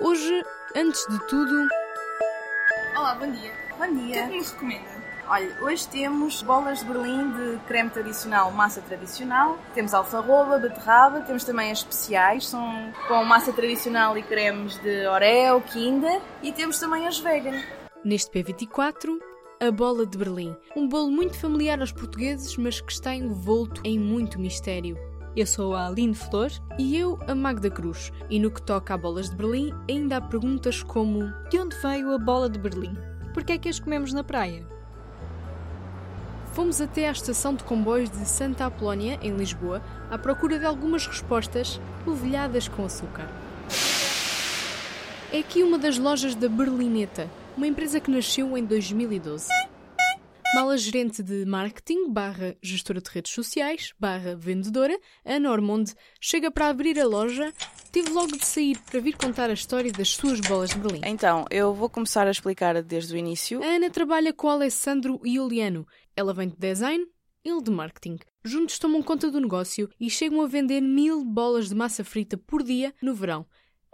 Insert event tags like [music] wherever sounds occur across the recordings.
Hoje, antes de tudo. Olá, bom dia. Bom O que é dia. que nos recomenda? Olha, hoje temos bolas de Berlim de creme tradicional, massa tradicional. Temos alfarroba, beterraba, temos também as especiais, são com massa tradicional e cremes de Oreo, Kinder. E temos também as vegan. Neste P24, a bola de Berlim. Um bolo muito familiar aos portugueses, mas que está envolto em muito mistério. Eu sou a Aline Flor. E eu, a Magda Cruz. E no que toca a bolas de Berlim, ainda há perguntas como: De onde veio a bola de Berlim? Porquê é que as comemos na praia? Fomos até à estação de comboios de Santa Apolónia, em Lisboa, à procura de algumas respostas polvilhadas com açúcar. É aqui uma das lojas da Berlineta, uma empresa que nasceu em 2012. Mala gerente de marketing, barra gestora de redes sociais, barra vendedora, Ana Ormonde, chega para abrir a loja, teve logo de sair para vir contar a história das suas bolas de Berlim. Então, eu vou começar a explicar desde o início. A Ana trabalha com Alessandro Iuliano. Ela vem de design, ele de marketing. Juntos tomam conta do negócio e chegam a vender mil bolas de massa frita por dia no verão.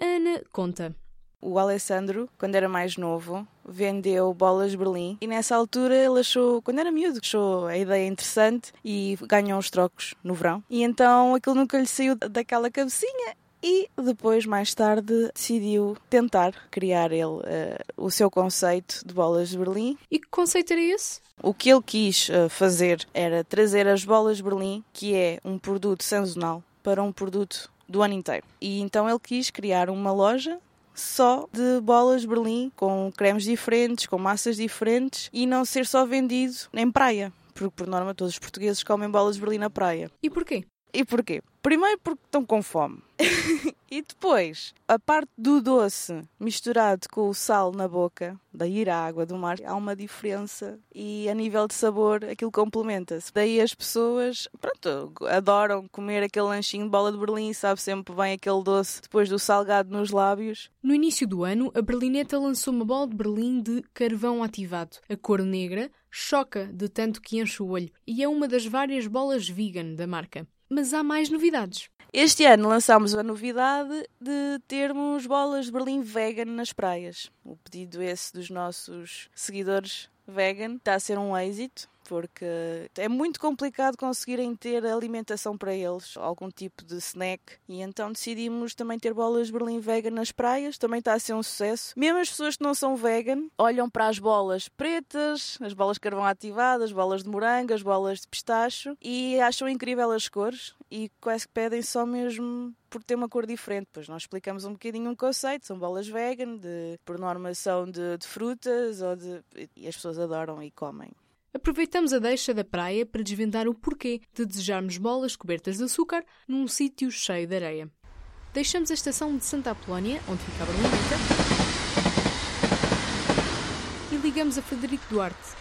A Ana conta. O Alessandro, quando era mais novo, vendeu bolas de Berlim e nessa altura ele achou, quando era miúdo, achou a ideia interessante e ganhou uns trocos no verão. E então aquilo nunca lhe saiu daquela cabecinha e depois, mais tarde, decidiu tentar criar ele eh, o seu conceito de bolas de Berlim. E que conceito era esse? O que ele quis eh, fazer era trazer as bolas de Berlim, que é um produto sazonal, para um produto do ano inteiro. E então ele quis criar uma loja só de bolas de Berlim, com cremes diferentes, com massas diferentes e não ser só vendido em praia. Porque, por norma, todos os portugueses comem bolas de Berlim na praia. E porquê? E porquê? Primeiro porque estão com fome. [laughs] e depois, a parte do doce misturado com o sal na boca, daí ir à água do mar, há uma diferença e a nível de sabor aquilo complementa-se. Daí as pessoas, pronto, adoram comer aquele lanchinho de bola de Berlim, sabe sempre bem aquele doce depois do salgado nos lábios. No início do ano, a Berlineta lançou uma bola de Berlim de carvão ativado. A cor negra choca de tanto que enche o olho e é uma das várias bolas vegan da marca. Mas há mais novidades. Este ano lançámos a novidade de termos bolas de Berlim vegan nas praias. O pedido esse dos nossos seguidores vegan está a ser um êxito. Porque é muito complicado conseguirem ter alimentação para eles, algum tipo de snack. E então decidimos também ter bolas Berlim vegan nas praias, também está a ser um sucesso. Mesmo as pessoas que não são vegan olham para as bolas pretas, as bolas de carvão ativadas, as bolas de morango, as bolas de pistacho e acham incrível as cores e quase que pedem só mesmo por ter uma cor diferente. Pois nós explicamos um bocadinho um conceito, são bolas vegan, de, por norma são de, de frutas ou de, e as pessoas adoram e comem. Aproveitamos a deixa da praia para desvendar o porquê de desejarmos bolas cobertas de açúcar num sítio cheio de areia. Deixamos a estação de Santa Apolónia, onde fica a Berlineta, e ligamos a Frederico Duarte.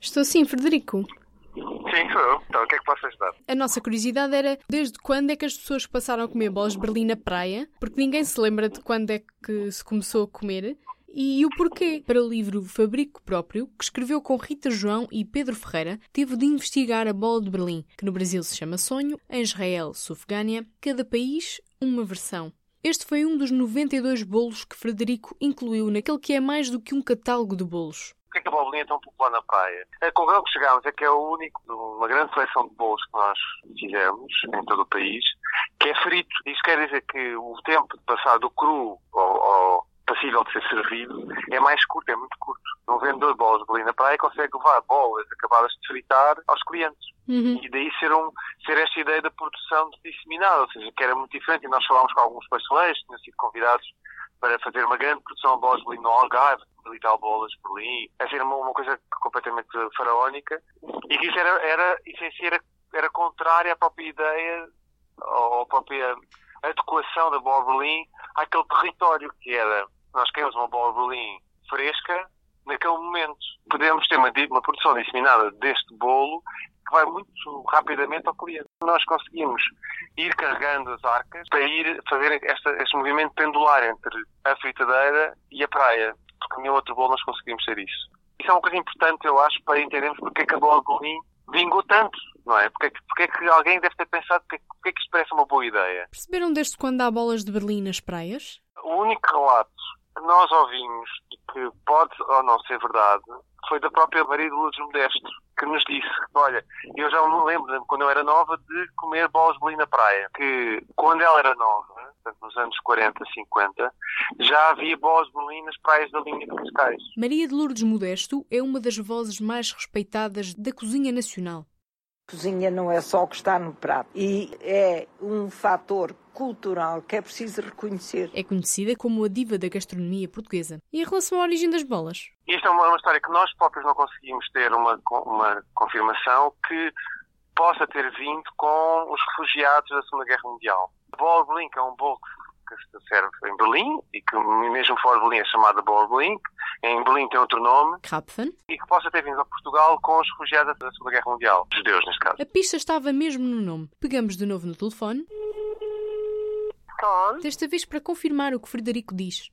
Estou sim, Frederico. Sim, sou eu. Então, o que é que posso ajudar? A nossa curiosidade era desde quando é que as pessoas passaram a comer bolas de Berlim na praia, porque ninguém se lembra de quando é que se começou a comer, e o porquê. Para o livro Fabrico Próprio, que escreveu com Rita João e Pedro Ferreira, teve de investigar a bola de Berlim, que no Brasil se chama Sonho, em Israel, Sufgânia, cada país uma versão. Este foi um dos 92 bolos que Frederico incluiu naquele que é mais do que um catálogo de bolos. Por que é que a bolinha é tão popular na praia? A conclusão que chegámos é que é o único uma grande seleção de bolos que nós fizemos em todo o país, que é frito. Isso quer dizer que o tempo de passar do cru ao, ao passível de ser servido é mais curto, é muito curto. Um vendedor de bolas de Berlim na praia consegue levar bolas acabadas de fritar aos clientes. Uhum. E daí ser, um, ser esta ideia da produção disseminada, ou seja, que era muito diferente. E nós falámos com alguns pasteleiros, tinham sido convidados para fazer uma grande produção de bolas de Berlim no Algarve, mil tal bolas de Berlim. Era uma, uma coisa completamente faraónica. E que isso era, era, isso em si era, era contrária à própria ideia, ou à própria adequação da bola de Berlim àquele território que era. Nós queremos uma bola de Berlim fresca naquele momento. Podemos ter uma, uma produção disseminada deste bolo que vai muito rapidamente ao cliente. Nós conseguimos ir carregando as arcas para ir fazer esta, este movimento pendular entre a fritadeira e a praia, porque nenhum outro bolo nós conseguimos ser isso. Isso é uma coisa importante, eu acho, para entendermos porque é que a bola de Berlim vingou tanto, não é? Porque, é que- porque é que alguém deve ter pensado porque, porque é que isto parece uma boa ideia. Perceberam desde quando há bolas de Berlim nas praias? O único relato nós ouvimos e que pode ou não ser verdade foi da própria Maria de Lourdes Modesto, que nos disse, olha, eu já me lembro, quando eu era nova, de comer bolas de na praia, que quando ela era nova, portanto, nos anos 40, 50, já havia bolas de nas praias da linha de Cascais. Maria de Lourdes Modesto é uma das vozes mais respeitadas da cozinha nacional. Cozinha não é só o que está no prato e é um fator cultural que é preciso reconhecer. É conhecida como a diva da gastronomia portuguesa. E em relação à origem das bolas? Isto é uma, uma história que nós próprios não conseguimos ter uma, uma confirmação que possa ter vindo com os refugiados da Segunda Guerra Mundial. A bola de Blink é um bolo que se serve em Berlim e que mesmo fora de Berlim é chamada bola de Blink. Em Berlim tem outro nome. Krapfen. E que possa ter vindo a Portugal com os refugiados da Segunda Guerra Mundial. Judeus, neste caso. A pista estava mesmo no nome. Pegamos de novo no telefone. Com? Desta vez para confirmar o que Frederico diz.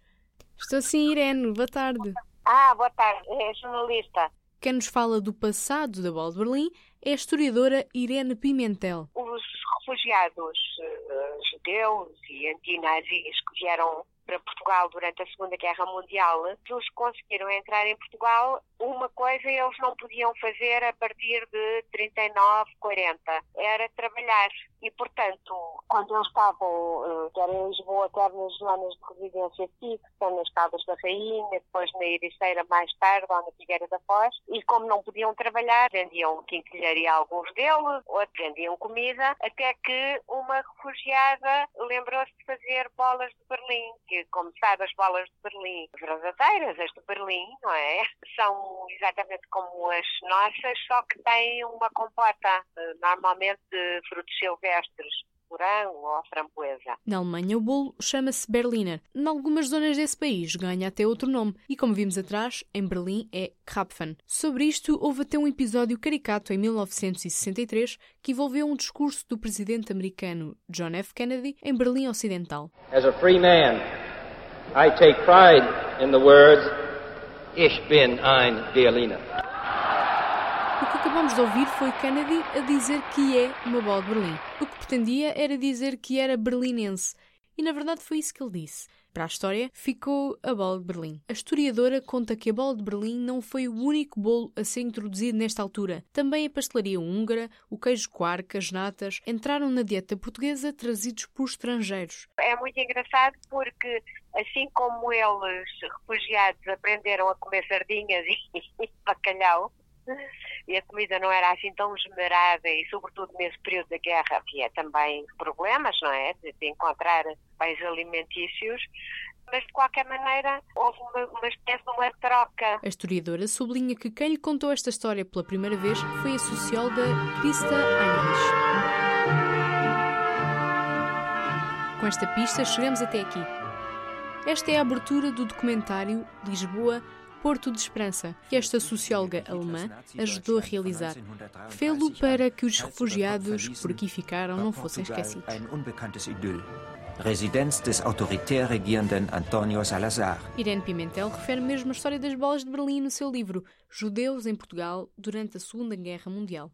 Estou sim, Irene. Boa tarde. Ah, boa tarde. É jornalista. Quem nos fala do passado da Bola de Berlim é a historiadora Irene Pimentel. Os refugiados uh, judeus e antinazis que vieram para Portugal durante a Segunda Guerra Mundial, eles conseguiram entrar em Portugal. Uma coisa eles não podiam fazer a partir de 39, 40, era trabalhar. E, portanto, quando eles estavam, quer em Lisboa, quer nas zonas de residência fixa, nas Caldas da Rainha, depois na Ericeira mais tarde, ou na Figueira da Foz, e como não podiam trabalhar, vendiam quinquilharia a alguns deles, outros vendiam comida, até que uma refugiada lembrou-se de fazer bolas de Berlim, que, como sabe, as bolas de Berlim, verdadeiras, as de Berlim, não é? São exatamente como as nossas, só que têm uma compota, normalmente de frutos silvestres silvestres, morango ou framboesa. Na Alemanha, o bolo chama-se Berliner. Em algumas zonas desse país ganha até outro nome. E como vimos atrás, em Berlim é Krapfen. Sobre isto, houve até um episódio caricato em 1963 que envolveu um discurso do presidente americano John F. Kennedy em Berlim Ocidental. As a free man, I take pride in the words Ich bin ein Berliner. O que acabamos de ouvir foi Kennedy a dizer que é uma bola de Berlim. O que pretendia era dizer que era berlinense. E na verdade foi isso que ele disse. Para a história, ficou a bola de Berlim. A historiadora conta que a bola de Berlim não foi o único bolo a ser introduzido nesta altura. Também a pastelaria húngara, o queijo quark, as natas, entraram na dieta portuguesa trazidos por estrangeiros. É muito engraçado porque, assim como eles, refugiados, aprenderam a comer sardinhas [laughs] e bacalhau, e a comida não era assim tão esmerada e sobretudo nesse período da guerra havia também problemas, não é? De, de encontrar bens alimentícios, mas de qualquer maneira houve uma, uma espécie de uma troca. A historiadora sublinha que quem lhe contou esta história pela primeira vez foi a socióloga Krista Heinrich. Com esta pista chegamos até aqui. Esta é a abertura do documentário Lisboa Porto de Esperança, que esta socióloga alemã ajudou a realizar. Fê-lo para que os refugiados que por aqui ficaram não fossem esquecidos. Residenz des autoritär regierenden António Salazar. Irene Pimentel refere mesmo a história das bolas de Berlim no seu livro Judeus em Portugal durante a Segunda Guerra Mundial.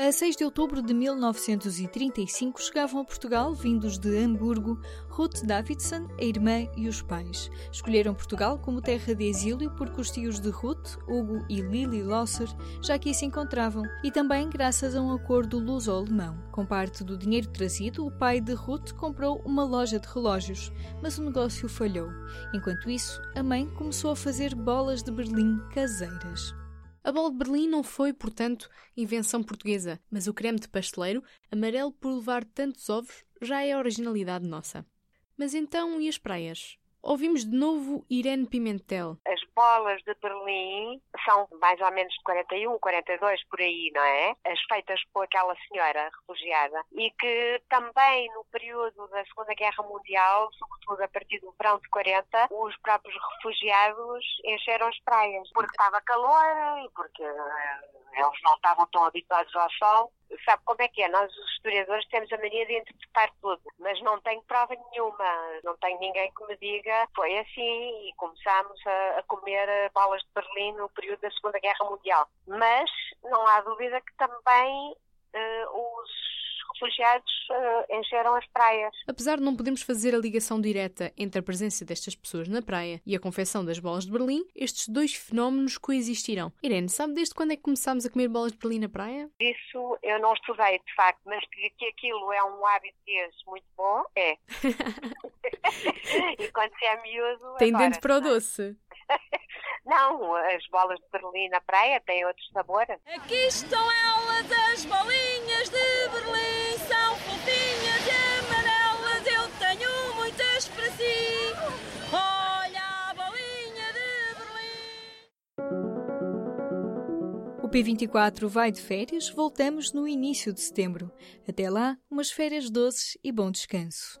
A 6 de outubro de 1935 chegavam a Portugal, vindos de Hamburgo, Ruth Davidson, a irmã e os pais. Escolheram Portugal como terra de exílio porque os tios de Ruth, Hugo e Lily Losser, já aqui se encontravam, e também graças a um acordo luso-alemão. Com parte do dinheiro trazido, o pai de Ruth comprou uma loja de relógios, mas o negócio falhou. Enquanto isso, a mãe começou a fazer bolas de Berlim caseiras. A bola de Berlim não foi, portanto, invenção portuguesa, mas o creme de pasteleiro, amarelo por levar tantos ovos, já é originalidade nossa. Mas então, e as praias? Ouvimos de novo Irene Pimentel. As bolas de Berlim são mais ou menos de 41, 42 por aí, não é? As feitas por aquela senhora refugiada e que também no período da Segunda Guerra Mundial, sobretudo a partir do verão de 40, os próprios refugiados encheram as praias porque estava calor e porque eles não estavam tão habituados ao sol. Sabe como é que é? Nós, os historiadores, temos a mania de interpretar tudo, mas não tenho prova nenhuma. Não tenho ninguém que me diga foi assim e começámos a, a comer bolas de Berlim no período da Segunda Guerra Mundial. Mas não há dúvida que também uh, os refugiados uh, encheram as praias. Apesar de não podermos fazer a ligação direta entre a presença destas pessoas na praia e a confecção das bolas de Berlim, estes dois fenómenos coexistirão. Irene, sabe desde quando é que começámos a comer bolas de Berlim na praia? Isso eu não estudei, de facto, mas que aquilo é um hábito muito bom, é. [laughs] [laughs] e quando se é miúdo. Tem dente para o doce. [laughs] Não, as bolas de Berlim na praia têm outro sabor. Aqui estão elas, as bolinhas de Berlim, são fofinhas e amarelas, eu tenho muitas para si. Olha a bolinha de Berlim. O P24 vai de férias, voltamos no início de setembro. Até lá, umas férias doces e bom descanso.